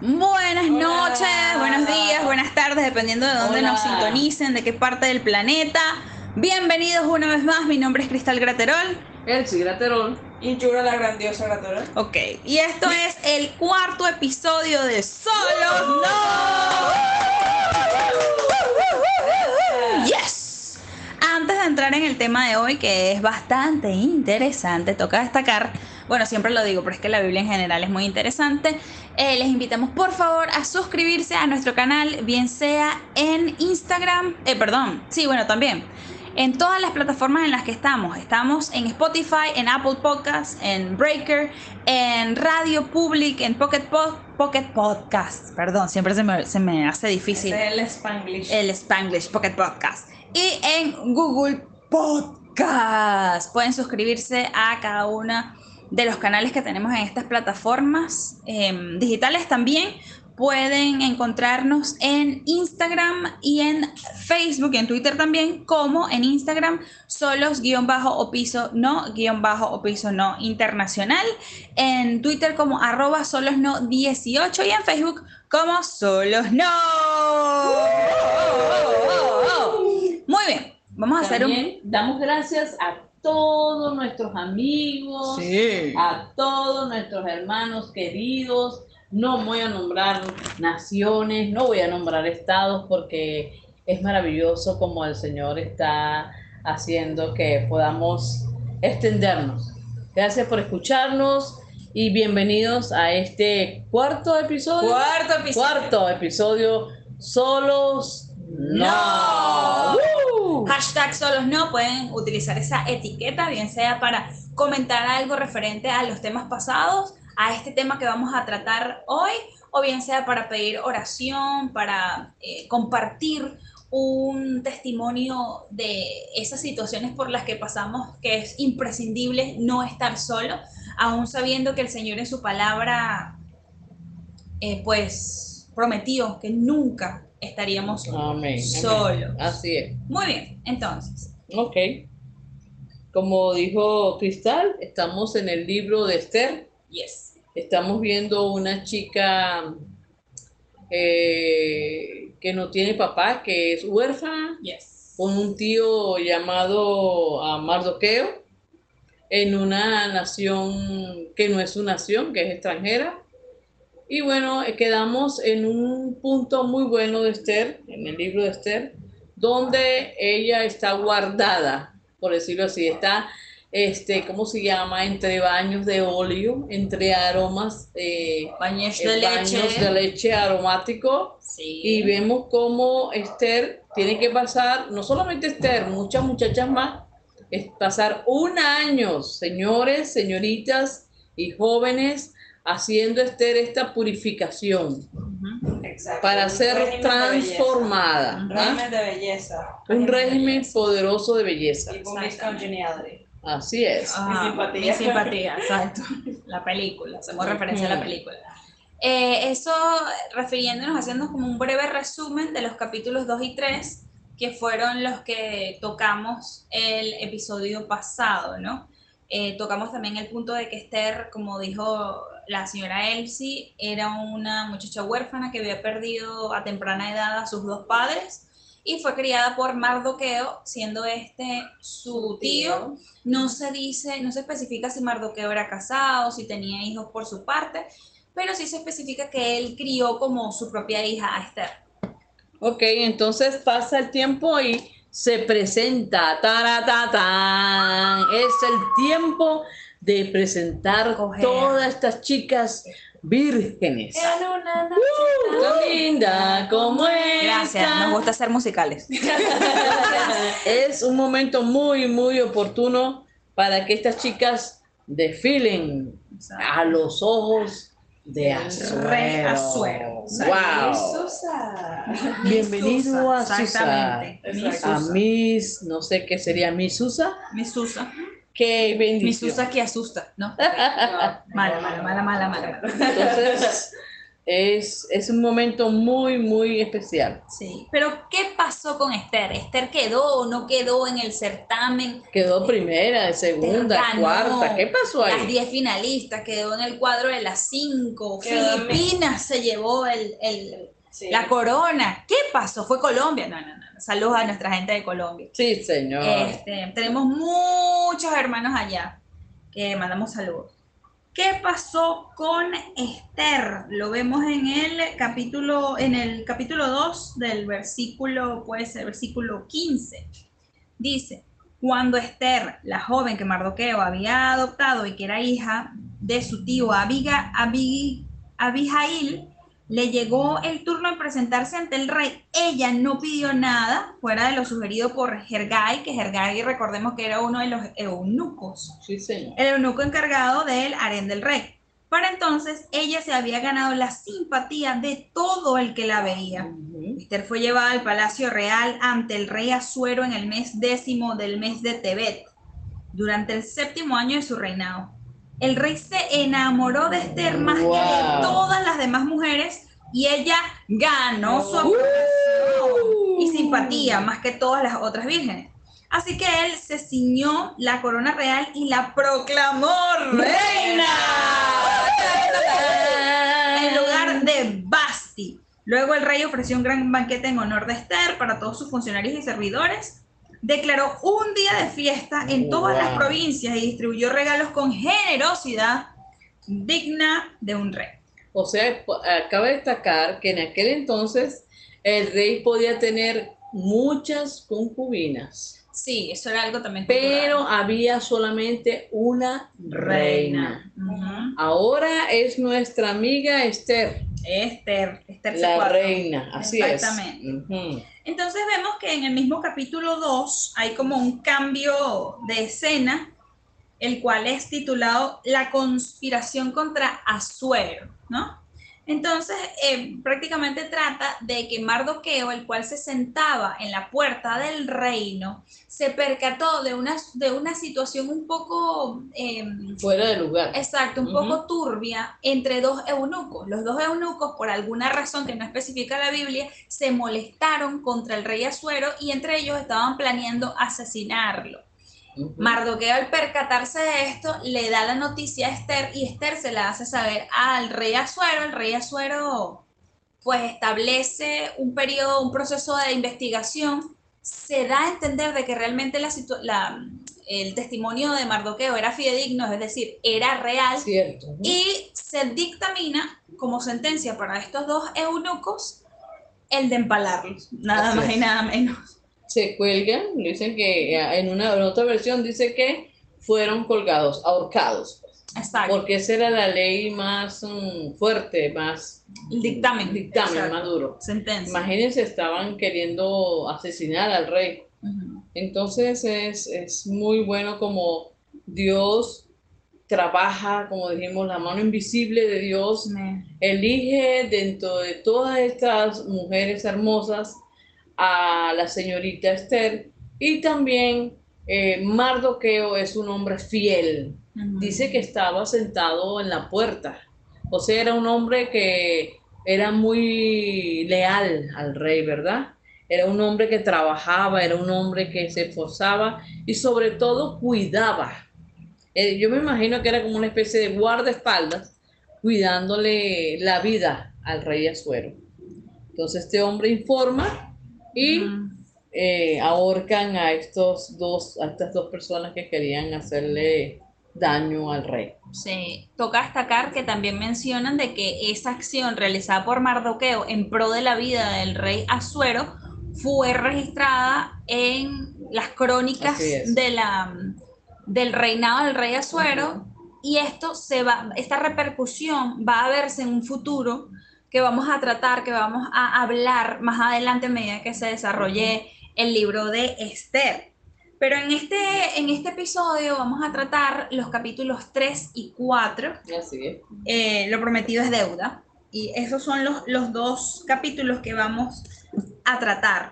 Buenas noches, buenos días, buenas tardes, dependiendo de dónde Hola. nos sintonicen, de qué parte del planeta. Bienvenidos una vez más, mi nombre es Cristal Graterol. Elsie Graterol. Y Yura la grandiosa Graterol. Ok, y esto es el cuarto episodio de Solos No. Yes. Antes de entrar en el tema de hoy, que es bastante interesante, toca destacar, bueno, siempre lo digo, pero es que la Biblia en general es muy interesante. eh, les invitamos por favor a suscribirse a nuestro canal, bien sea en Instagram, eh, perdón, sí, bueno, también en todas las plataformas en las que estamos. Estamos en Spotify, en Apple Podcasts, en Breaker, en Radio Public, en Pocket, Po- Pocket Podcast. Perdón, siempre se me, se me hace difícil es el Spanglish. el Spanglish Pocket Podcast. Y en Google Podcast. Pueden suscribirse a cada una de los canales que tenemos en estas plataformas em, digitales también. Pueden encontrarnos en Instagram y en Facebook y en Twitter también, como en Instagram solos guion bajo o piso no guion bajo o piso no internacional, en Twitter como arroba solos no 18 y en Facebook como solos no. Muy bien, vamos a hacer un... También damos gracias a todos nuestros amigos, Sí. a todos nuestros hermanos queridos. No voy a nombrar naciones, no voy a nombrar estados porque es maravilloso como el Señor está haciendo que podamos extendernos. Gracias por escucharnos y bienvenidos a este cuarto episodio. Cuarto episodio. Cuarto episodio, solos no. ¡Woo! Hashtag solos no, pueden utilizar esa etiqueta, bien sea para comentar algo referente a los temas pasados, a este tema que vamos a tratar hoy, o bien sea para pedir oración, para eh, compartir un testimonio de esas situaciones por las que pasamos, que es imprescindible no estar solo, aún sabiendo que el Señor en su palabra, eh, pues, prometió que nunca estaríamos Amén. amén. solos. Así es. Muy bien, entonces, Ok. Como dijo Cristal, estamos en el libro de Esther. yes. Estamos viendo una chica eh, que no tiene papá, que es huérfana, Yes. con un tío llamado ah, Mardoqueo, en una nación que no es su nación, que es extranjera. Y bueno, quedamos en un punto muy bueno de Esther, en el libro de Esther, donde ella está guardada, por decirlo así, está, este, ¿cómo se llama? Entre baños de óleo, entre aromas, eh, Baños eh, de baños leche. de leche aromático. Sí. Y vemos cómo Esther tiene que pasar, no solamente Esther, muchas muchachas más, es pasar un año, señores, señoritas y jóvenes, haciendo Esther esta purificación. Exacto. para Un ser de transformada. Un ¿ah? régimen de belleza. Un régimen poderoso de belleza. Miss Congeniality. Así es. Ah, Mi simpatía. Mi simpatía, exacto. La película, hacemos referencia a la película. Eh, eso refiriéndonos, haciendo como un breve resumen de los capítulos 2 y 3, que fueron los que tocamos el episodio pasado, ¿no? Eh, tocamos también el punto de que Esther, como dijo la señora Elsie, era una muchacha huérfana que había perdido a temprana edad a sus dos padres y fue criada por Mardoqueo, siendo este su tío. No se dice, no se especifica si Mardoqueo era casado, si tenía hijos por su parte, pero sí se especifica que él crió como su propia hija a Esther. Ok, entonces pasa el tiempo y se presenta. Taratatán. Es el tiempo de presentar todas estas chicas vírgenes. En una noche Tan linda como Gracias, esta. nos gusta hacer musicales. Es un momento muy, muy oportuno para que estas chicas desfilen a los ojos de Azuero. Asuero. Wow. Susa. Bienvenido a Susa, Susa. Exactamente. A Susa. Miss, no sé qué sería Miss Susa. Mi Susa. Qué Mi bendición. Susa que asusta, ¿no? Mala, mala, mala, mala, mala. mala. Entonces, es, es un momento muy, muy especial. Sí. Pero, ¿qué pasó con Esther? ¿Esther quedó o no quedó en el certamen? Quedó primera, de segunda, Ganó cuarta. ¿Qué pasó Las ahí? 10 finalistas, quedó en el cuadro de las 5. Quedó en Filipinas se llevó el, el- Sí. la corona. ¿Qué pasó? ¿Fue Colombia? No, no, no. Saludos a nuestra gente de Colombia. Sí, señor. Este, tenemos muchos hermanos allá que mandamos saludos. ¿Qué pasó con Esther? Lo vemos en el capítulo, en el capítulo 2 del versículo, puede ser versículo 15. Dice, cuando Esther, la joven que Mardoqueo había adoptado y que era hija de su tío Abiga, Abi- Abijail, le llegó el turno de presentarse ante el rey. Ella no pidió nada fuera de lo sugerido por Gergai, que Gergai recordemos que era uno de los eunucos, Sí, señor. el eunuco encargado del harén del rey. Para entonces ella se había ganado la simpatía de todo el que la veía. Ujú. Esther fue llevada al palacio real ante el rey Asuero en el mes décimo del mes de Tebet, durante el séptimo año de su reinado. El rey se enamoró de Esther más que de todas las demás mujeres y ella ganó su Uh. aprobación y simpatía más que todas las otras vírgenes. Así que él se ciñó la corona real y la proclamó reina en lugar de Basti. Luego el rey ofreció un gran banquete en honor de Esther para todos sus funcionarios y servidores. Declaró un día de fiesta en todas las provincias y distribuyó regalos con generosidad digna de un rey. O sea, de destacar que en aquel entonces el rey podía tener muchas concubinas, Sí, eso era algo también. pero había solamente una reina. Ahora es nuestra amiga Esther, Esther, Esther la C4. reina, así es. Exactamente. Entonces vemos que en el mismo capítulo 2 hay como un cambio de escena, el cual es titulado La conspiración contra Asuero, ¿no? Entonces, eh, prácticamente trata de que Mardoqueo, el cual se sentaba en la puerta del reino, se percató de una, de una situación un poco... em, Fuera de lugar. Exacto, un poco turbia entre dos eunucos. Los dos eunucos, por alguna razón que no especifica la Biblia, se molestaron contra el rey Asuero y entre ellos estaban planeando asesinarlo. Mardoqueo, al percatarse de esto, le da la noticia a Esther y Esther se la hace saber al rey Asuero. El rey Asuero, pues, establece un periodo, un proceso de investigación. Se da a entender de que realmente la el testimonio de Mardoqueo era fidedigno, es decir, era real. Cierto. Y se dictamina como sentencia para estos dos eunucos el de empalarlos, nada Así más y nada menos. Se cuelgan, dicen que eh, en una en otra versión dice que fueron colgados, ahorcados, pues, Exacto. porque esa era la ley más mm, fuerte, más El dictamen. dictamen, Exacto. más duro. Sentencia. Imagínense, estaban queriendo asesinar al rey. Entonces es, es muy bueno como Dios trabaja, como dijimos, la mano invisible de Dios Me- elige dentro de todas estas mujeres hermosas a la señorita Esther y también eh, Mardoqueo es un hombre fiel. Dice que estaba sentado en la puerta, o sea, era un hombre que era muy leal al rey, ¿verdad? Era un hombre que trabajaba, era un hombre que se esforzaba y sobre todo cuidaba. Eh, yo me imagino que era como una especie de guardaespaldas cuidándole la vida al rey Asuero. Entonces este hombre informa y eh, ahorcan a estos dos, a estas dos personas que querían hacerle daño al rey. Sí, toca destacar que también mencionan de que esa acción realizada por Mardoqueo en pro de la vida del rey Asuero fue registrada en las crónicas de la, del reinado del rey Asuero y esto se va, esta repercusión va a verse en un futuro que vamos a tratar, que vamos a hablar más adelante a medida que se desarrolle el libro de Esther. Pero en este, en este episodio vamos a tratar los capítulos 3 y 4. Así es. Eh, lo prometido es deuda. Y esos son los, los dos capítulos que vamos a tratar.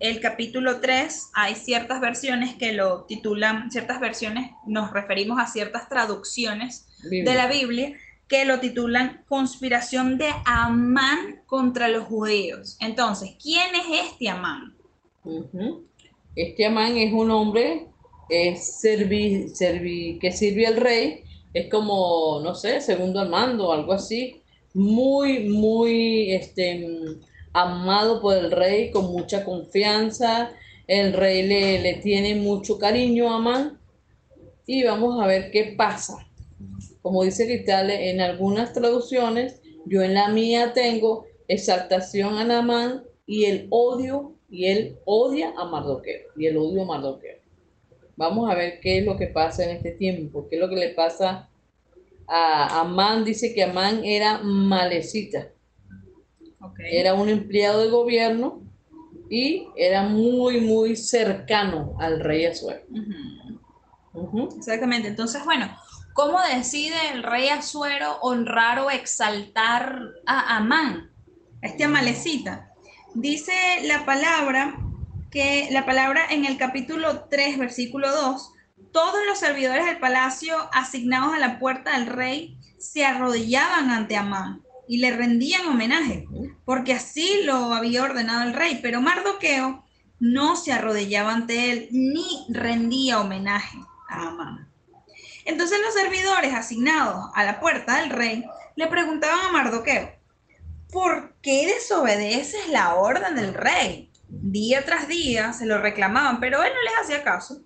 El capítulo 3, hay ciertas versiones que lo titulan, ciertas versiones nos referimos a ciertas traducciones de la Biblia que lo titulan Conspiración de Amán contra los judíos. Entonces, ¿quién es este Amán? Este Amán es un hombre es servi- servi- que sirve al rey, es como, no sé, segundo al mando, algo así, muy, muy este, amado por el rey, con mucha confianza. El rey le, le tiene mucho cariño a Amán y vamos a ver qué pasa. Como dice Cristal, en algunas traducciones, yo en la mía tengo exaltación a Naamán y el odio, y él odia a Mardoqueo, y el odio a Mardoqueo. Vamos a ver qué es lo que pasa en este tiempo, qué es lo que le pasa a Amán. Dice que Amán era malecita, Ok. era un empleado de gobierno y era muy, muy cercano al rey. Ujú. Exactamente. Entonces, bueno, ¿cómo decide el rey Asuero honrar o exaltar a Amán, este amalecita? Dice la palabra que la palabra en el capítulo 3, versículo 2, todos los servidores del palacio asignados a la puerta del rey se arrodillaban ante Amán y le rendían homenaje, porque así lo había ordenado el rey, pero Mardoqueo no se arrodillaba ante él ni rendía homenaje a Amán. Entonces los servidores asignados a la puerta del rey le preguntaban a Mardoqueo, ¿por qué desobedeces la orden del rey? Día tras día se lo reclamaban, pero él no les hacía caso.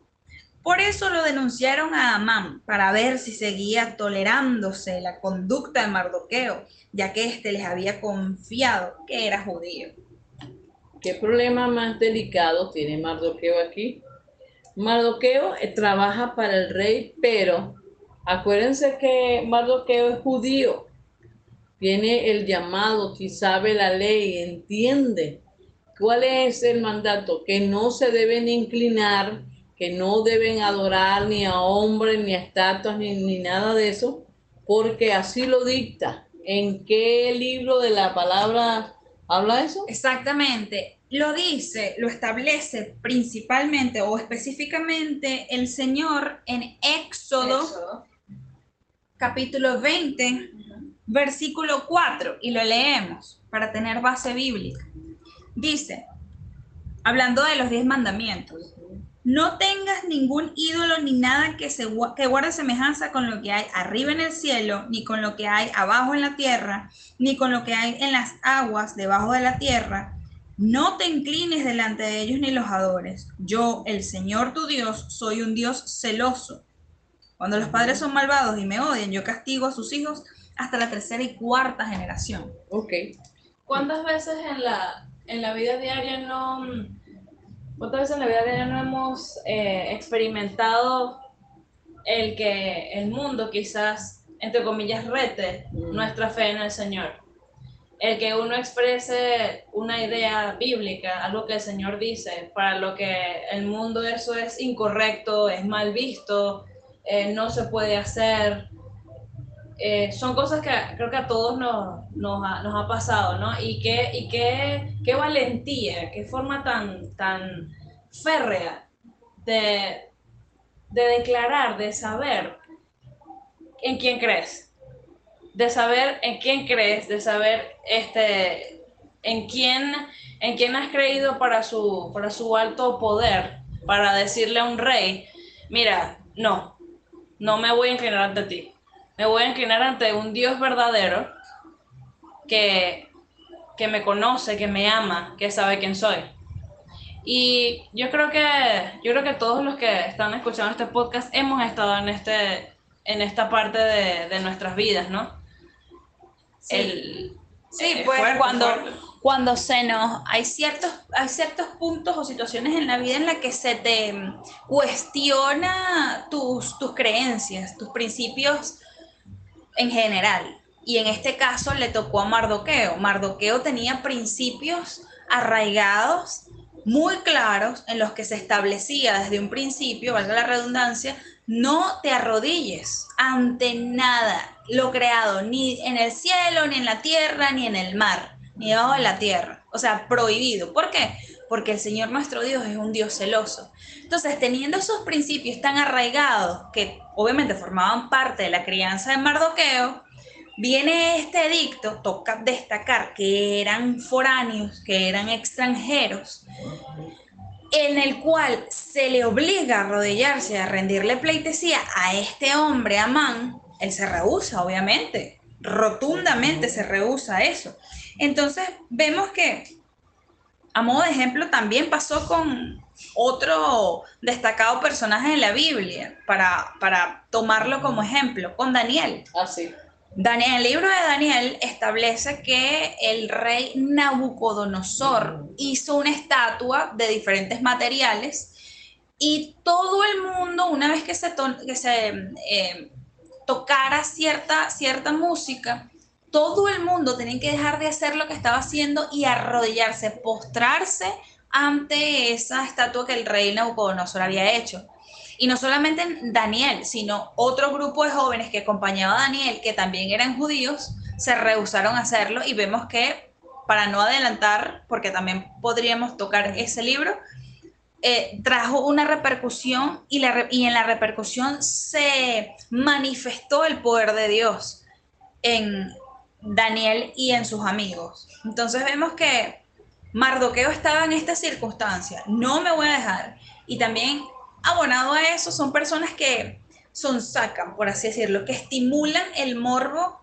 Por eso lo denunciaron a Amán para ver si seguía tolerándose la conducta de Mardoqueo, ya que éste les había confiado que era judío. ¿Qué problema más delicado tiene Mardoqueo aquí? Mardoqueo eh, trabaja para el rey, pero acuérdense que Mardoqueo es judío, tiene el llamado, que sabe la ley, entiende cuál es el mandato, que no se deben inclinar, que no deben adorar ni a hombres, ni a estatuas, ni, ni nada de eso, porque así lo dicta. ¿En qué libro de la palabra habla eso? Exactamente. Lo dice, lo establece principalmente o específicamente el Señor en Éxodo, Éxodo. capítulo 20, versículo 4, y lo leemos para tener base bíblica. Dice, hablando de los diez mandamientos, no tengas ningún ídolo ni nada que, se, que guarde semejanza con lo que hay arriba en el cielo, ni con lo que hay abajo en la tierra, ni con lo que hay en las aguas debajo de la tierra. No te inclines delante de ellos ni los adores. Yo, el Señor tu Dios, soy un Dios celoso. Cuando los padres son malvados y me odian, yo castigo a sus hijos hasta la tercera y cuarta generación. Ok. ¿Cuántas veces en la, en la vida diaria no... ¿Cuántas veces en la vida diaria no hemos eh, experimentado el que el mundo quizás, entre comillas, rete Mm. nuestra fe en el Señor? El que uno exprese una idea bíblica, algo que el Señor dice, para lo que el mundo eso es incorrecto, es mal visto, eh, no se puede hacer. Eh, son cosas que creo que a todos nos, ha, nos ha pasado, ¿no? Y qué, y qué, qué valentía, qué forma tan, tan férrea de, de declarar, de saber en quién crees, de saber en quién crees, de saber este, en, quién, en quién has creído para su, para su alto poder, para decirle a un rey, mira, no, no me voy a inclinar ante ti me voy a inclinar ante un Dios verdadero que, que me conoce, que me ama, que sabe quién soy. Y yo creo que yo creo que todos los que están escuchando este podcast hemos estado en este en esta parte de, de nuestras vidas, ¿no? El- Sí, es pues fuerte, cuando, fuerte. cuando se nos hay ciertos, hay ciertos puntos o situaciones en la vida en la que se te mm, cuestiona tus, tus creencias, tus principios en general. Y en este caso le tocó a Mardoqueo. Mardoqueo tenía principios arraigados, muy claros, en los que se establecía desde un principio, valga la redundancia, no te arrodilles ante nada lo creado, ni en el cielo, ni en la tierra, ni en el mar, ni debajo de la tierra. O sea, prohibido. ¿Por qué? Porque el Señor nuestro Dios es un Dios celoso. Entonces, teniendo esos principios tan arraigados, que obviamente formaban parte de la crianza de Mardoqueo, viene este edicto, toca destacar que eran foráneos, que eran extranjeros, en el cual se le obliga a arrodillarse, a rendirle pleitesía a este hombre, Amán, él se rehúsa, obviamente, rotundamente se rehúsa a eso. Entonces vemos que, a modo de ejemplo, también pasó con otro destacado personaje en la Biblia, para, para tomarlo como ejemplo, con Daniel. Así. Daniel, el libro de Daniel establece que el rey Nabucodonosor hizo una estatua de diferentes materiales y todo el mundo, una vez que se, que se eh, tocara cierta, cierta música, todo el mundo tenía que dejar de hacer lo que estaba haciendo y arrodillarse, postrarse ante esa estatua que el rey Nabucodonosor había hecho. Y no solamente Daniel, sino otro grupo de jóvenes que acompañaba a Daniel, que también eran judíos, se rehusaron a hacerlo y vemos que, para no adelantar, porque también podríamos tocar ese libro, eh, trajo una repercusión y, la, y en la repercusión se manifestó el poder de Dios en Daniel y en sus amigos. Entonces vemos que Mardoqueo estaba en esta circunstancia, no me voy a dejar. Y también abonado a eso son personas que son sacan, por así decirlo, que estimulan el morbo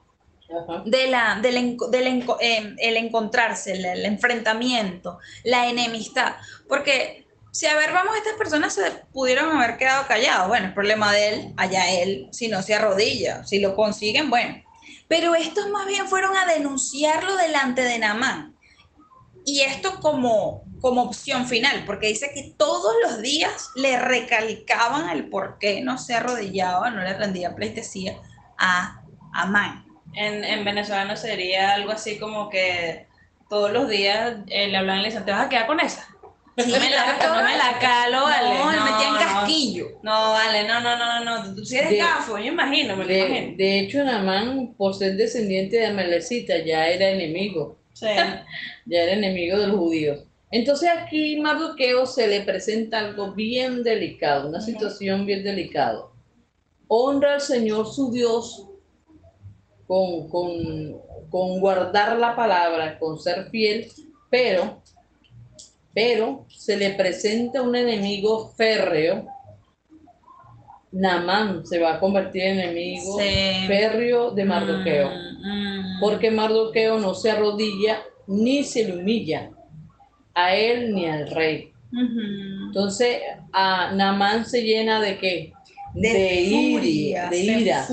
de la, del, em, el encontrarse, el, enfrentamiento, la enemistad. Porque si a ver, vamos, estas personas se pudieron haber quedado callados. Bueno, el problema de él, allá él, si no se arrodilla, si lo consiguen, bueno. Pero estos más bien fueron a denunciarlo delante de Namán. Y esto como como opción final, porque dice que todos los días le recalcaban el por qué no se arrodillaba, no le rendía pleitesía a Amán. En, en venezolano sería algo así como que todos los días eh, le hablaban y le decían, ¿te vas a quedar con esa? Sí, me la, no me la calo, vale. No, no metía en casquillo. No, vale, no, no, no, no. Tú si eres gafo, yo imagino, me de, lo imagino. De hecho, Namán, por ser descendiente de Amelecita, ya era enemigo. Sí. ya era enemigo de los judíos. Entonces aquí Mardoqueo se le presenta algo bien delicado, una situación bien delicada. Honra al Señor su Dios con, con, guardar la palabra, con ser fiel, pero, pero se le presenta un enemigo férreo. Namán se va a convertir en enemigo férreo de Mardoqueo, mm, mm. Porque Mardoqueo no se arrodilla ni se le humilla a él ni al rey. Entonces, a Namán se llena de qué? De, ira, de ira.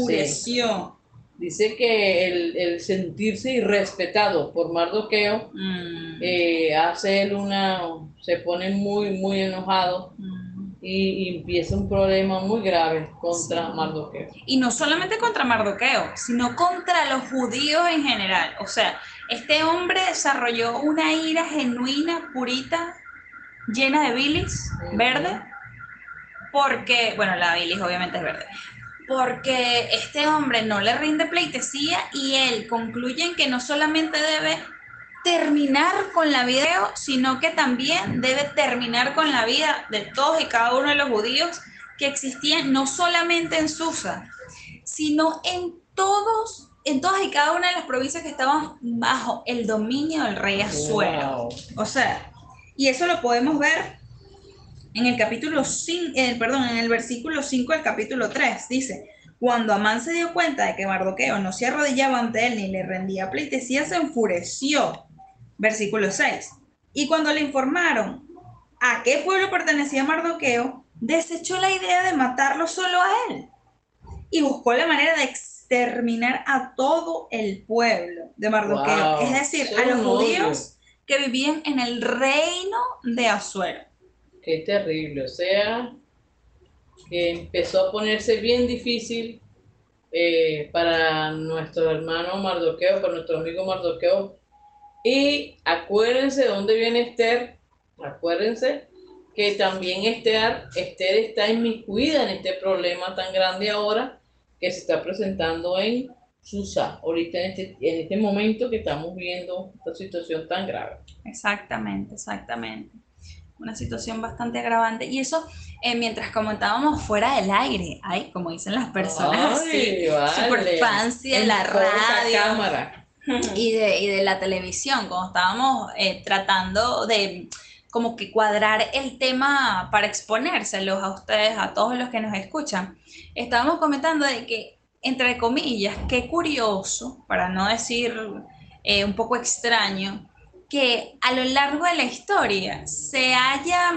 Dice que el, sentirse irrespetado por Mardoqueo mm. eh, hace él una, se pone muy, muy enojado. Mm. Y, empieza un problema muy grave contra Mardoqueo. Y no solamente contra Mardoqueo, sino contra los judíos en general. O sea, este hombre desarrolló una ira genuina, purita, llena de bilis verde, porque, bueno, la bilis obviamente es verde, porque este hombre no le rinde pleitesía y él concluye en que no solamente debe terminar con la vida, sino que también debe terminar con la vida de todos y cada uno de los judíos que existían no solamente en Susa, sino en todos en todas y cada una de las provincias que estaban bajo el dominio del rey Azuero. O sea, y eso lo podemos ver en el capítulo 5, eh, perdón, en el versículo 5 del capítulo 3. Dice, cuando Amán se dio cuenta de que Mardoqueo no se arrodillaba ante él ni le rendía pleitesía, se enfureció. Versículo 6. Y cuando le informaron a qué pueblo pertenecía Mardoqueo, desechó la idea de matarlo solo a él y buscó la manera de terminar a todo el pueblo de Mardoqueo, es decir, a los judíos que vivían en el reino de Azuero. Qué terrible, o sea, que empezó a ponerse bien difícil eh, para nuestro hermano Mardoqueo, para nuestro amigo Mardoqueo. Y acuérdense de dónde viene Esther, acuérdense que también Esther, Esther está inmiscuida en este problema tan grande ahora que se está presentando en Susa, ahorita en este, en este momento que estamos viendo esta situación tan grave. Exactamente, exactamente. una situación bastante agravante. Y eso, eh, mientras comentábamos fuera del aire, ay, como dicen las personas Ay, así, vale. super fancy En la radio cámara. Y de, y de la televisión, cuando estábamos eh, tratando de como que cuadrar el tema para exponérselos a ustedes, a todos los que nos escuchan, estábamos comentando de que, entre comillas, qué curioso, para no decir eh, un poco extraño, que a lo largo de la historia se haya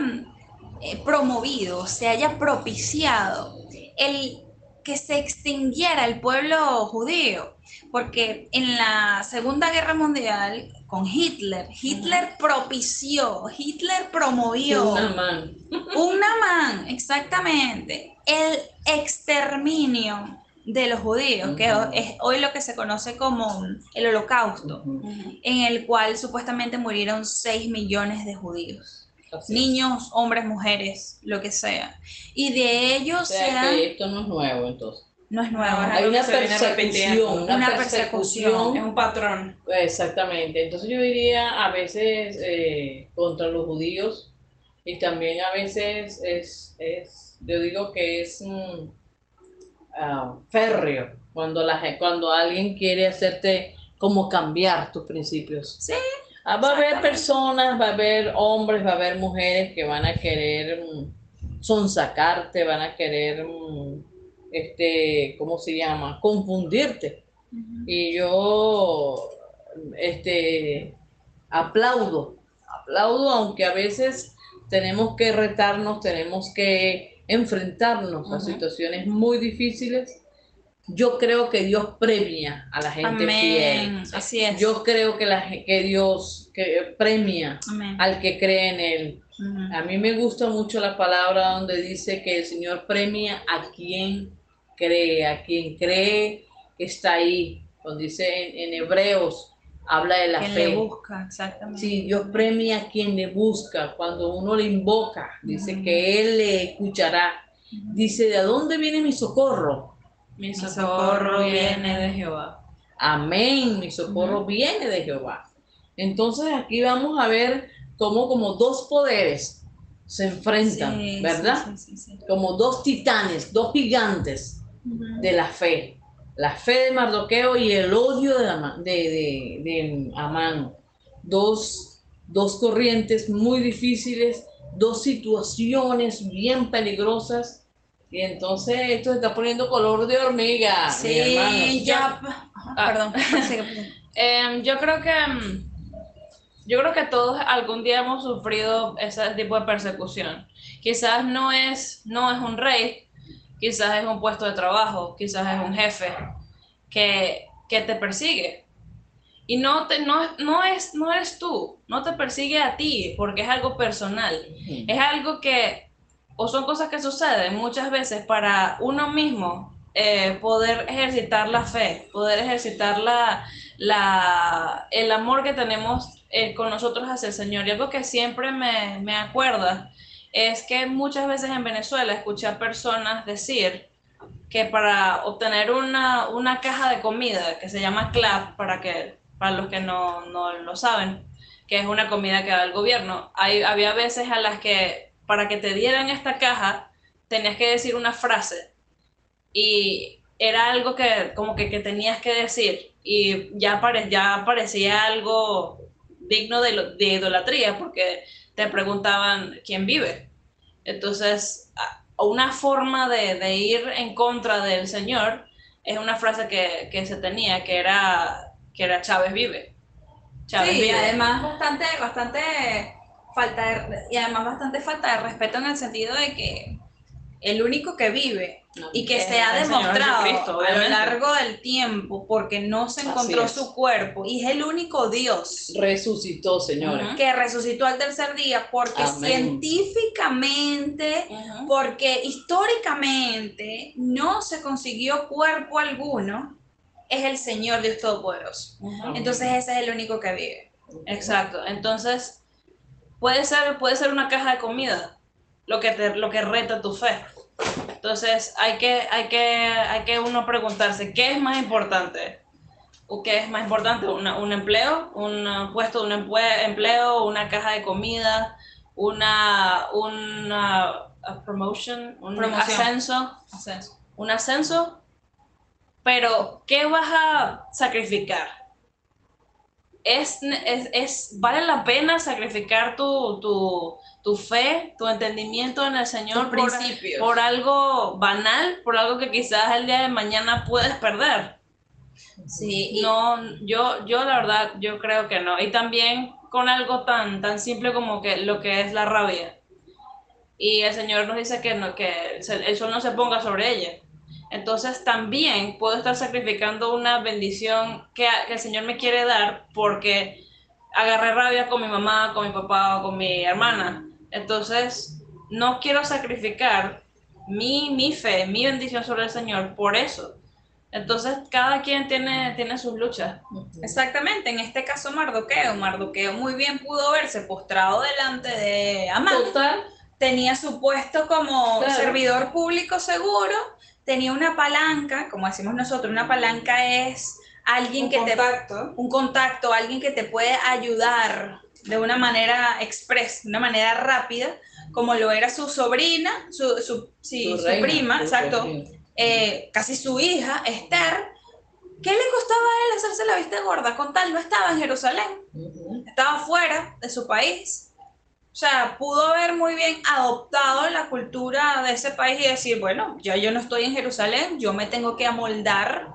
eh, promovido, se haya propiciado el que se extinguiera el pueblo judío, porque en la Segunda Guerra Mundial, con Hitler, Hitler propició, Hitler promovió una man, exactamente, el exterminio de los judíos, que es hoy lo que se conoce como el holocausto, en el cual supuestamente murieron 6 millones de judíos, Así es. niños, hombres, mujeres, lo que sea. Y de ellos O se sea que esto no es nuevo entonces. no es nuevo, No, Hay una persecución, una, Una persecución. persecución. Es un patrón. Exactamente. Entonces yo diría a veces eh, contra los judíos y también a veces es, es yo digo que es mm, ah, férreo cuando, la, cuando alguien quiere hacerte como cambiar tus principios. Sí, Ah, va a haber personas, va a haber hombres, va a haber mujeres que van a querer mm, sonsacarte, van a querer, mm, este, ¿cómo se llama? Confundirte. Y yo este, aplaudo, aplaudo, aunque a veces tenemos que retarnos, tenemos que enfrentarnos a situaciones muy difíciles. Yo creo que Dios premia a la gente Amén, fiel. así es. Yo creo que, la, que Dios que premia Amén. al que cree en Él. A mí me gusta mucho la palabra donde dice que el Señor premia a quien cree, a quien cree que está ahí. Cuando dice en, en Hebreos, habla de la Quien fe. le busca, exactamente. Sí, Dios premia a quien le busca. Cuando uno le invoca, dice que Él le escuchará. Dice, ¿de dónde viene mi socorro? Mi socorro viene de Jehová. Amén, mi socorro viene de Jehová. Entonces aquí vamos a ver cómo como dos poderes se enfrentan, Sí, ¿verdad? sí, sí. Como dos titanes, dos gigantes de la fe. La fe de Mardoqueo y el odio de, de, de, de Amán. Dos, dos corrientes muy difíciles, dos situaciones bien peligrosas. Y entonces esto se está poniendo color de hormiga. Sí, ya. Ah. Perdón. perdón. Em, yo creo que em, yo creo que todos algún día hemos sufrido ese tipo de persecución. Quizás no es no es un rey, quizás es un puesto de trabajo, quizás es un jefe que, que te persigue. Y no te no, no es no eres tú, no te persigue a ti porque es algo personal. Es algo que, o son cosas que suceden muchas veces para uno mismo eh, poder ejercitar la fe, poder ejercitar la, la, el amor que tenemos eh, con nosotros hacia el Señor. Y algo que siempre me, me acuerda es que muchas veces en Venezuela escuché a personas decir que para obtener una, una caja de comida que se llama CLAP, para, que, para los que no, no lo saben, que es una comida que da el gobierno, hay, había veces a las que para que te dieran esta caja tenías que decir una frase y era algo que como que, que tenías que decir y ya, pare, ya parecía algo digno de, lo- de idolatría porque te preguntaban quién vive. Entonces, una forma de, de ir en contra del Señor es una frase que, que se tenía, que era, que era Chávez vive. Chávez Sí, vive. además bastante, bastante falta de, y además bastante falta de respeto en el sentido de que el único que vive y que se ha demostrado Jesucristo, a lo largo del tiempo porque no se encontró su cuerpo y es el único Dios Resucitó, señores. Ujú. que resucitó al tercer día porque Amén. científicamente Ujú. porque históricamente no se consiguió cuerpo alguno es el Señor Dios Todopoderoso Ujú. entonces ese es el único que vive Exacto. Entonces, puede ser, puede ser una caja de comida lo que, te, lo que reta tu fe. Entonces, hay que, hay, que, hay que uno preguntarse, ¿qué es más importante? ¿O qué es más importante? ¿Una- ¿Un empleo? ¿Un puesto de un empleo? ¿Una caja de comida? una, una a promotion, un Promoción. ascenso, Ascenso. un ascenso, pero ¿qué vas a sacrificar? ¿Es, es, es- vale la pena sacrificar tu, tu, tu fe, tu entendimiento en el Señor por, por algo banal, por algo que quizás el día de mañana puedes perder? Sí, No, yo, yo la verdad, yo creo que no. Y también con algo tan, tan simple como que lo que es la rabia. Y el Señor nos dice que, no, que el sol no se ponga sobre ella. Entonces también puedo estar sacrificando una bendición que, que el Señor me quiere dar porque agarré rabia con mi mamá, con mi papá o con mi hermana. Entonces no quiero sacrificar mi, mi fe, mi bendición sobre el Señor por eso. Entonces cada quien tiene, tiene sus luchas. Exactamente, en este caso Mardoqueo, Mardoqueo muy bien pudo verse postrado delante de Amán, Total. tenía su puesto como Claro. servidor público seguro, tenía una palanca, como decimos nosotros, una palanca es alguien Un que contacto. te un contacto, alguien que te puede ayudar de una manera express, de una manera rápida, como lo era su sobrina, su, su, sí, su reina, prima, exacto, eh, casi su hija, Esther. ¿Qué le costaba a él hacerse la vista gorda? Con tal, no estaba en Jerusalén, estaba fuera de su país. O sea, pudo haber muy bien adoptado la cultura de ese país y decir, bueno, ya yo no estoy en Jerusalén, yo me tengo que amoldar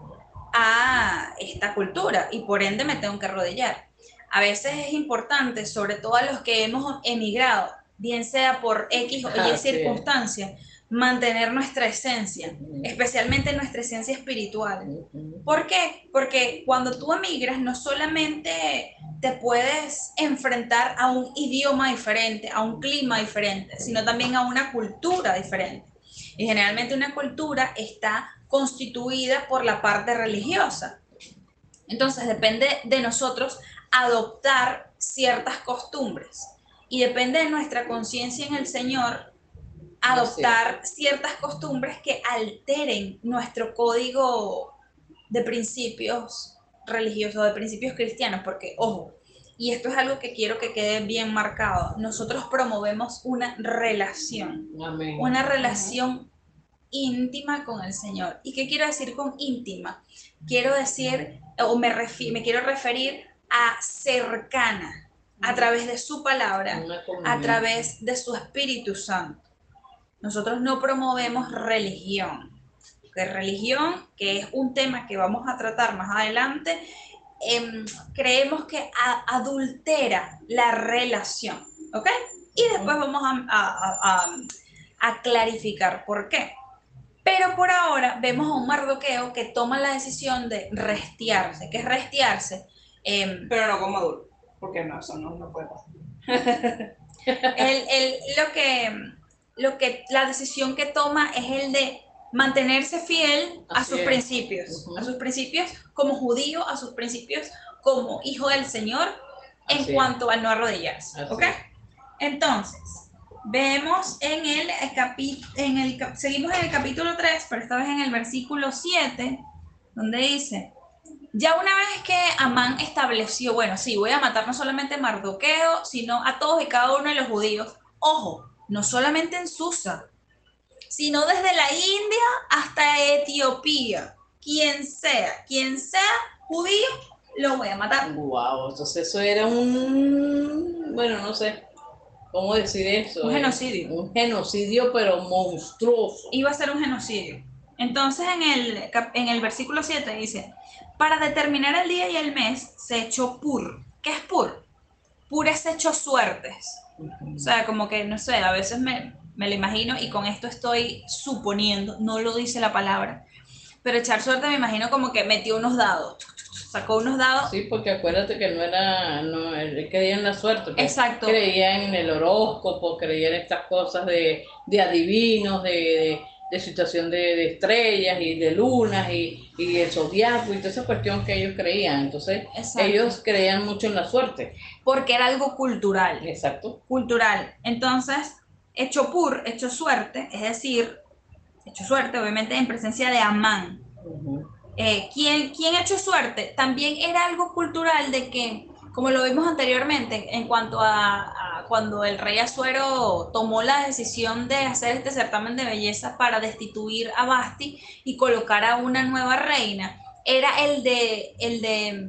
a esta cultura y por ende me tengo que arrodillar. A veces es importante, sobre todo a los que hemos emigrado, bien sea por X o Y Así es. circunstancia, mantener nuestra esencia, especialmente nuestra esencia espiritual. ¿Por qué? Porque cuando tú emigras no solamente te puedes enfrentar a un idioma diferente, a un clima diferente, sino también a una cultura diferente. Y generalmente una cultura está constituida por la parte religiosa. Entonces depende de nosotros adoptar ciertas costumbres y depende de nuestra conciencia en el Señor adoptar ciertas costumbres que alteren nuestro código de principios religiosos, de principios cristianos, porque, ojo, y esto es algo que quiero que quede bien marcado, nosotros promovemos una relación, Amén. una relación íntima con el Señor. ¿Y qué quiero decir con íntima? Quiero decir, o me, me quiero referir a cercana, a través de su palabra, a través de su Espíritu Santo. Nosotros no promovemos religión, que religión, que es un tema que vamos a tratar más adelante, em, creemos que a- adultera la relación, ¿ok? Y después vamos a, a- a- clarificar por qué. Pero por ahora vemos a un Mardoqueo que toma la decisión de restiarse. ¿Qué es restiarse? Em, Pero no como adulto, porque no, eso no, no puede pasar. el, el- lo que, lo que, la decisión que toma es el de mantenerse fiel a sus es. principios, a sus principios como judío, a sus principios como hijo del Señor, en Así cuanto a no arrodillarse, Así ¿ok? es. Entonces, vemos en el, en el, seguimos en el capítulo 3, pero esta vez en el versículo 7, donde dice, ya una vez que Amán estableció, bueno, sí, voy a matar no solamente a Mardoqueo, sino a todos y cada uno de los judíos. Ojo, no solamente en Susa, sino desde la India hasta Etiopía. Quien sea, quien sea judío, lo voy a matar. Wow, entonces eso era un, bueno, no sé cómo decir eso. Un eh, genocidio. Un genocidio, pero monstruoso. Iba a ser un genocidio. Entonces en el, en el versículo 7 dice, para determinar el día y el mes se echó pur. ¿Qué es pur? Pur es hecho suertes. O sea, como que, no sé, a veces me, me lo imagino y con esto estoy suponiendo, no lo dice la palabra, pero echar suerte me imagino como que metió unos dados, sacó unos dados. Sí, porque acuérdate que no era, no, él creía en la suerte, Exacto. creía en el horóscopo, creía en estas cosas de, de adivinos, de, de, de situación de, de estrellas y de lunas y, y el zodiaco y toda esa cuestión que ellos creían. Entonces, Exacto. ellos creían mucho en la suerte. Porque era algo cultural. Exacto. cultural. Entonces, hecho pur, hecho suerte, es decir, hecho suerte, obviamente, en presencia de Amán. Eh, ¿quién, ¿Quién hecho suerte? También era algo cultural de que, como lo vimos anteriormente, en cuanto a, a cuando el rey Asuero tomó la decisión de hacer este certamen de belleza para destituir a Basti y colocar a una nueva reina, era el de, el de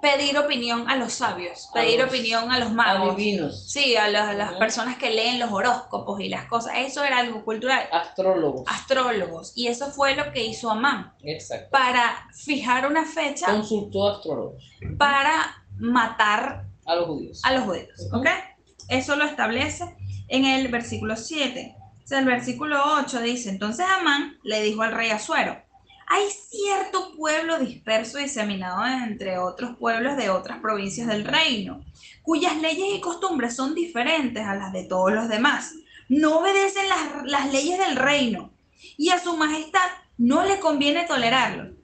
pedir opinión a los sabios, A pedir los opinión a los magos. Adivinos, Sí, a, las- a personas que leen los horóscopos y las cosas. Eso era algo cultural. astrólogos. Astrólogos. Y eso fue lo que hizo Amán Exacto. para fijar una fecha Consultó a astrólogos. para matar A los judíos. a los judíos. ¿Ok? Eso lo establece en el versículo 7. O sea, el versículo 8 dice, entonces Amán le dijo al rey Asuero, hay cierto pueblo disperso y diseminado entre otros pueblos de otras provincias del reino, cuyas leyes y costumbres son diferentes a las de todos los demás. No obedecen las, las leyes del reino y a su majestad no le conviene tolerarlo.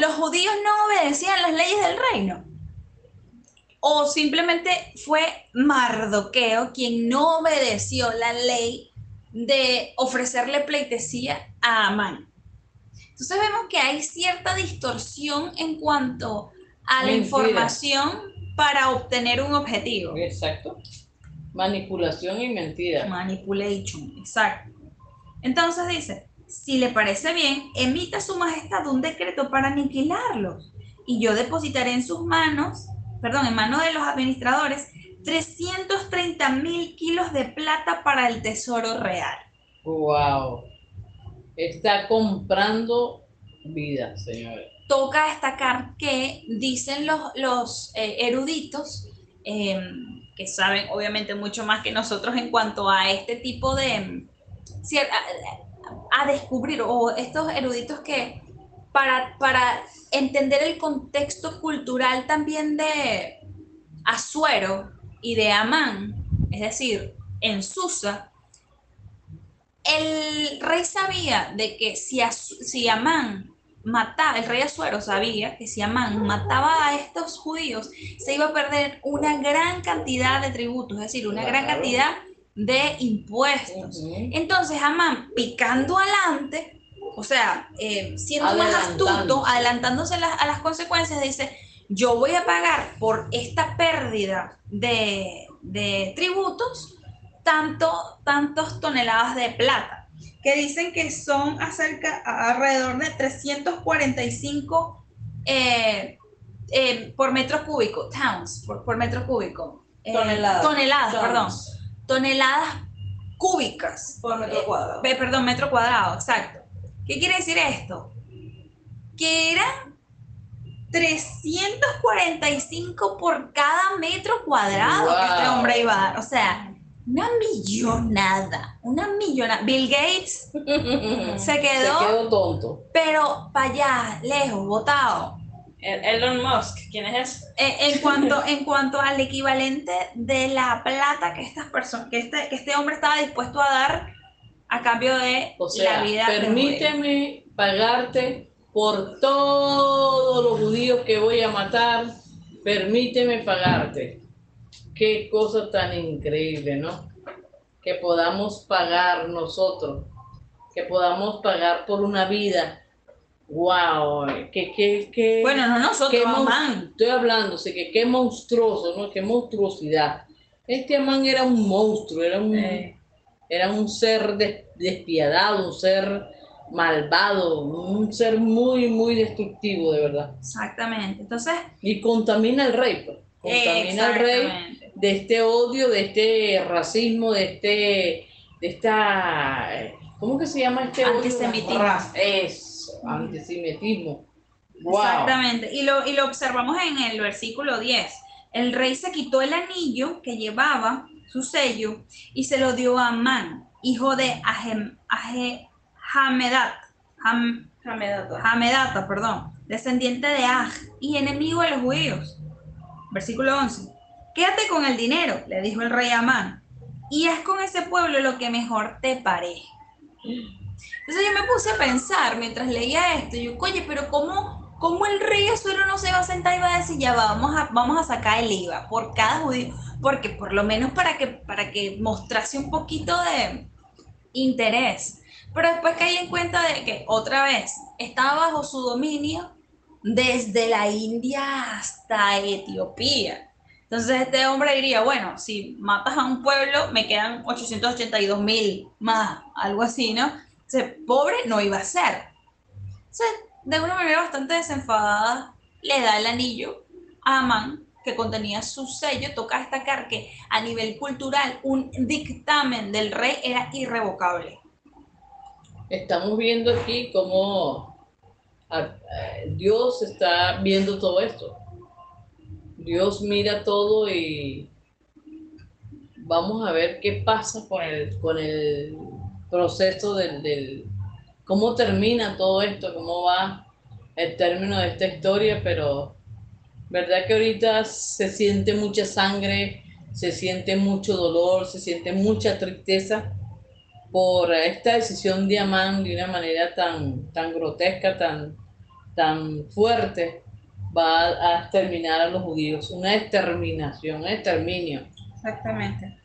¿Los judíos no obedecían las leyes del reino? ¿O simplemente fue Mardoqueo quien no obedeció la ley de ofrecerle pleitesía a Amán? Entonces vemos que hay cierta distorsión en cuanto a la Mentira. información para obtener un objetivo. Exacto. Manipulación y mentira. Manipulation, exacto. Entonces dice, si le parece bien, emita su majestad un decreto para aniquilarlos y yo depositaré en sus manos, perdón, en manos de los administradores, 330 mil kilos de plata para el tesoro real. Wow. Está comprando vida, señores. Toca destacar que dicen los, los eh, eruditos, eh, que saben obviamente mucho más que nosotros en cuanto a este tipo de, cier- a, a descubrir, o estos eruditos que para, para entender el contexto cultural también de Asuero y de Amán, es decir, en Susa, el rey sabía de que si, si Amán mataba, el rey Asuero sabía que si Amán mataba a estos judíos, se iba a perder una gran cantidad de tributos, es decir, una gran cantidad de impuestos. Entonces Amán, picando adelante, o sea, eh, siendo más astuto, Adelantándose. a las, a las consecuencias, dice, yo voy a pagar por esta pérdida de, de tributos tanto, tantos toneladas de plata, que dicen que son acerca, alrededor de 345 eh, eh, por metro cúbico, towns, por, por metro cúbico. Eh, Toneladas. Toneladas, perdón toneladas cúbicas. Por metro Eh, cuadrado. pe- perdón, metro cuadrado, exacto. ¿Qué quiere decir esto? Que eran 345 por cada metro cuadrado que este hombre iba a dar. O sea, una millonada, una millonada. Bill Gates se Se quedó, quedó tonto. pero para allá, lejos, botado. El- Elon Musk, ¿quién es ese? Eh, en cuanto en cuanto al equivalente de la plata que estas personas que este, que este hombre estaba dispuesto a dar a cambio de O sea, la vida permíteme pagarte por todos los judíos que voy a matar. Permíteme pagarte. Qué cosa tan increíble, ¿no? Que podamos pagar nosotros, que podamos pagar por una vida. Wow, que, que, que, bueno no nosotros Amán. Estoy hablando, sí, que qué monstruoso, ¿no? Qué monstruosidad. Este Amán era un monstruo, era un, Eh. Era un ser des- despiadado, un ser malvado, un ser muy, muy destructivo, de verdad. exactamente entonces Y contamina al rey, pues. Contamina al rey de este odio, de este racismo, de este, de esta, ¿cómo que se llama este odio? Antisemitismo. Ra- Eso, antisemitismo. Wow. Exactamente. Y lo, y lo observamos en el versículo 10. El rey se quitó el anillo que llevaba su sello y se lo dio a Amán, hijo de Ahem, Aje- Hamedat, Ham- Hamedata. Hamedata, perdón, descendiente de Aj y enemigo de los judíos. Versículo 11. Quédate con el dinero, le dijo el rey a Amán, y haz con ese pueblo lo que mejor te parezca. Entonces yo me puse a pensar mientras leía esto, yo, oye, pero ¿cómo, cómo el rey Azuero no se va a sentar y va a decir, ya va, vamos a, vamos a sacar el IVA por cada judío? Porque por lo menos para que, para que mostrase un poquito de interés. Pero después caí en cuenta de que otra vez estaba bajo su dominio desde la India hasta Etiopía. Entonces este hombre diría, bueno, si matas a un pueblo, me quedan 882 mil más, algo así, ¿no? Entonces, pobre no iba a ser. Entonces, de una manera bastante desenfadada, le da el anillo a Amán, que contenía su sello. Toca destacar que a nivel cultural, un dictamen del rey era irrevocable. Estamos viendo aquí cómo ah, eh, Dios está viendo todo esto. Dios mira todo y vamos a ver qué pasa con el, con el proceso del, del, cómo termina todo esto, cómo va el término de esta historia, pero verdad que ahorita se siente mucha sangre, se siente mucho dolor, se siente mucha tristeza por esta decisión de Amán de una manera tan, tan grotesca, tan, tan fuerte, va a exterminar a los judíos, una exterminación, un exterminio. Exactamente.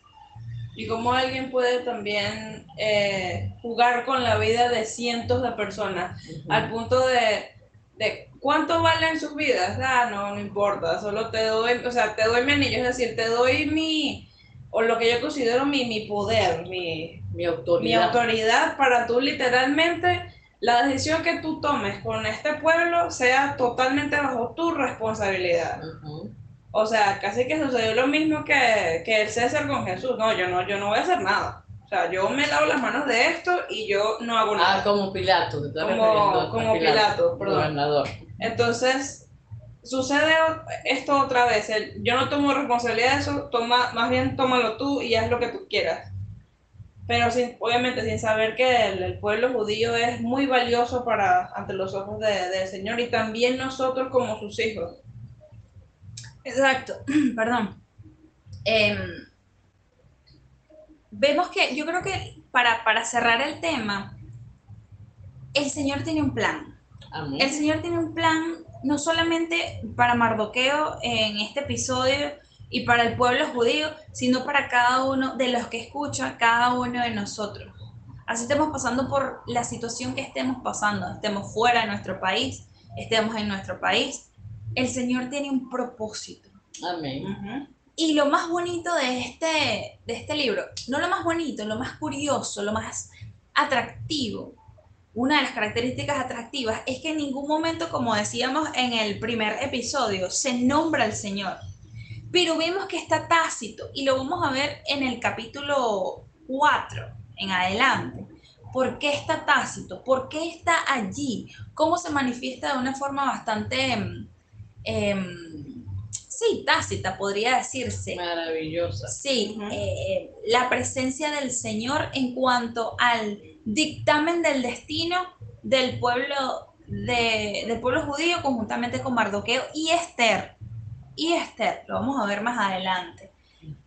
Y cómo alguien puede también eh, jugar con la vida de cientos de personas, al punto de, de cuánto valen sus vidas. Ah, no, no importa, solo te doy, o sea, te doy mi anillo, es decir, te doy mi, o lo que yo considero mi, mi poder, mi, Mi autoridad. mi autoridad para tú literalmente la decisión que tú tomes con este pueblo sea totalmente bajo tu responsabilidad. O sea, casi que sucedió lo mismo que, que el César con Jesús. No, yo no, yo no voy a hacer nada. O sea, yo me lavo las manos de esto y yo no hago Ah, nada. como Pilato, te estás Como- como Pilato, perdón. Gobernador. Entonces, sucede esto otra vez. el, yo no tomo responsabilidad de eso, toma, más bien tómalo tú y haz lo que tú quieras. Pero sin, obviamente sin saber que el, el pueblo judío es muy valioso para ante los ojos de- del Señor y también nosotros como sus hijos. Exacto, perdón. Em, vemos que yo creo que para, para cerrar el tema, el Señor tiene un plan. Amén. El Señor tiene un plan no solamente para Mardoqueo en este episodio y para el pueblo judío, sino para cada uno de los que escucha, cada uno de nosotros. Así estemos pasando por la situación que estemos pasando, estemos fuera de nuestro país, estemos en nuestro país, el Señor tiene un propósito. Amén. Y lo más bonito de este, de este libro, no lo más bonito, lo más curioso, lo más atractivo, una de las características atractivas es que en ningún momento, como decíamos en el primer episodio, se nombra al Señor. Pero vemos que está tácito y lo vamos a ver en el capítulo 4 en adelante. ¿Por qué está tácito? ¿Por qué está allí? ¿Cómo se manifiesta de una forma bastante... em, sí, tácita, podría decirse. Maravillosa. Sí, Ujú. eh, la presencia del Señor en cuanto al dictamen del destino del pueblo, de- del pueblo judío conjuntamente con Mardoqueo y Esther. Y Esther, lo vamos a ver más adelante.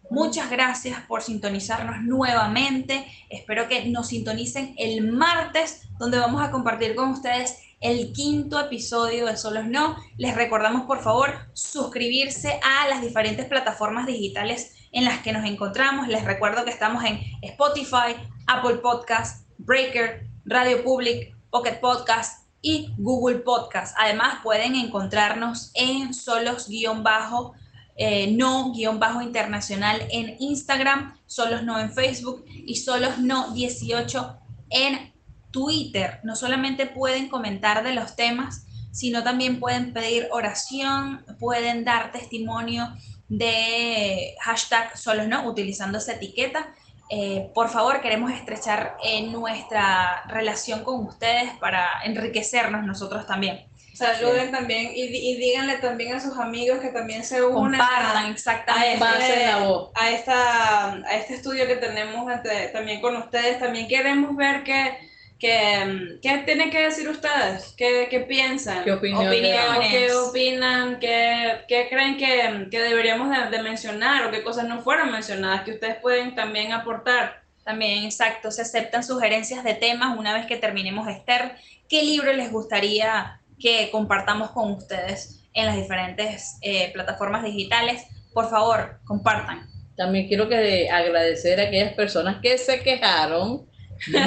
Muchas gracias por sintonizarnos nuevamente. Espero que nos sintonicen el martes, donde vamos a compartir con ustedes el quinto episodio de Solos No. Les recordamos, por favor, suscribirse a las diferentes plataformas digitales en las que nos encontramos. Les recuerdo que estamos en Spotify, Apple Podcast, Breaker, Radio Public, Pocket Podcast y Google Podcast. Además, pueden encontrarnos en solos-bajo eh, no guion bajo internacional en Instagram, solos no en Facebook y solos no 18 en Twitter. No solamente pueden comentar de los temas, sino también pueden pedir oración, pueden dar testimonio de hashtag solos no utilizando esa etiqueta. Eh, por favor, queremos estrechar eh, nuestra relación con ustedes para enriquecernos nosotros también. Saluden también y, y díganle también a sus amigos que también se unan Compartan, a, a exactamente. La voz. a, esta, a este estudio que tenemos entre- también con ustedes. También queremos ver qué, qué, qué tienen que decir ustedes, qué, qué piensan. ¿Qué opinión Opiniones. ¿Qué opinan? ¿Qué, qué creen que, que deberíamos de, de mencionar o qué cosas no fueron mencionadas que ustedes pueden también aportar? También, exacto, se aceptan sugerencias de temas una vez que terminemos Esther. ¿Qué libro les gustaría que compartamos con ustedes en las diferentes eh, plataformas digitales? Por favor, compartan. También quiero que agradecer a aquellas personas que se quejaron.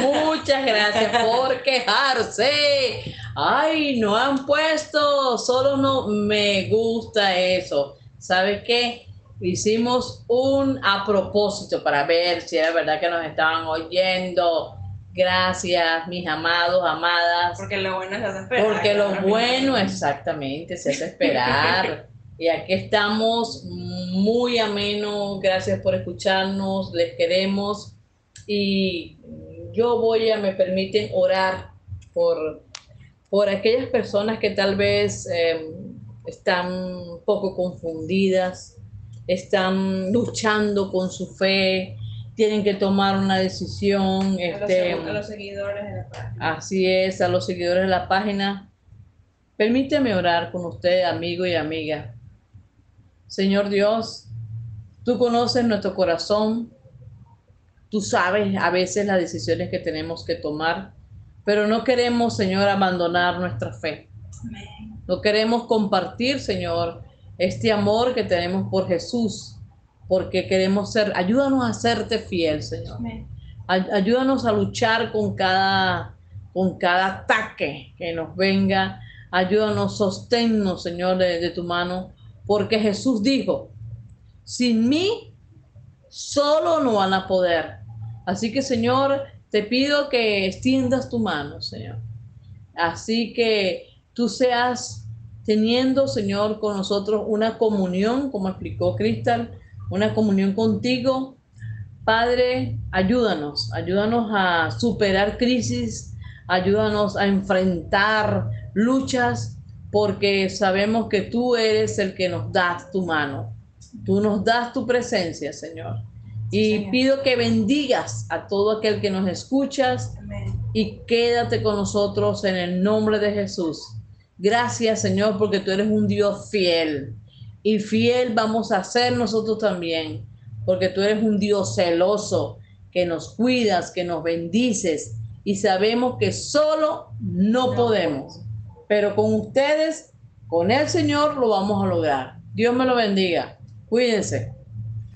Muchas gracias por quejarse. Ay, no han puesto, solo no me gusta eso. ¿Sabes qué? hicimos un a propósito para ver si era verdad que nos estaban oyendo. Gracias, mis amados, amadas. Porque lo bueno se hace esperar. Porque lo bueno exactamente se hace esperar. y aquí estamos muy ameno. Gracias por escucharnos. Les queremos. Y yo voy a, me permiten orar por, por aquellas personas que tal vez eh, están un poco confundidas, están luchando con su fe, tienen que tomar una decisión. A los, Este, a los seguidores de la página. Así es, a los seguidores de la página. Permíteme orar con usted, amigo y amiga. Señor Dios, tú conoces nuestro corazón, tú sabes a veces las decisiones que tenemos que tomar, pero no queremos, Señor, abandonar nuestra fe. No queremos compartir, Señor, este amor que tenemos por Jesús, porque queremos ser, ayúdanos a serte fiel, Señor. Ayúdanos a luchar con cada, con cada ataque que nos venga. Ayúdanos, sosténnos, Señor, de, de tu mano, porque Jesús dijo, sin mí solo no van a poder. Así que, Señor, te pido que extiendas tu mano, Señor. Así que tú seas teniendo, Señor, con nosotros una comunión, como explicó Cristal, una comunión contigo. Padre, ayúdanos, ayúdanos a superar crisis, ayúdanos a enfrentar luchas, porque sabemos que tú eres el que nos das tu mano. Tú nos das tu presencia, Señor. Y Señor. pido que bendigas a todo aquel que nos escuchas, Amén. y quédate con nosotros en el nombre de Jesús. Gracias, Señor, porque tú eres un Dios fiel. Y fiel vamos a ser nosotros también, porque tú eres un Dios celoso, que nos cuidas, que nos bendices. Y sabemos que solo no podemos, pero con ustedes, con el Señor, lo vamos a lograr. Dios me lo bendiga. Cuídense.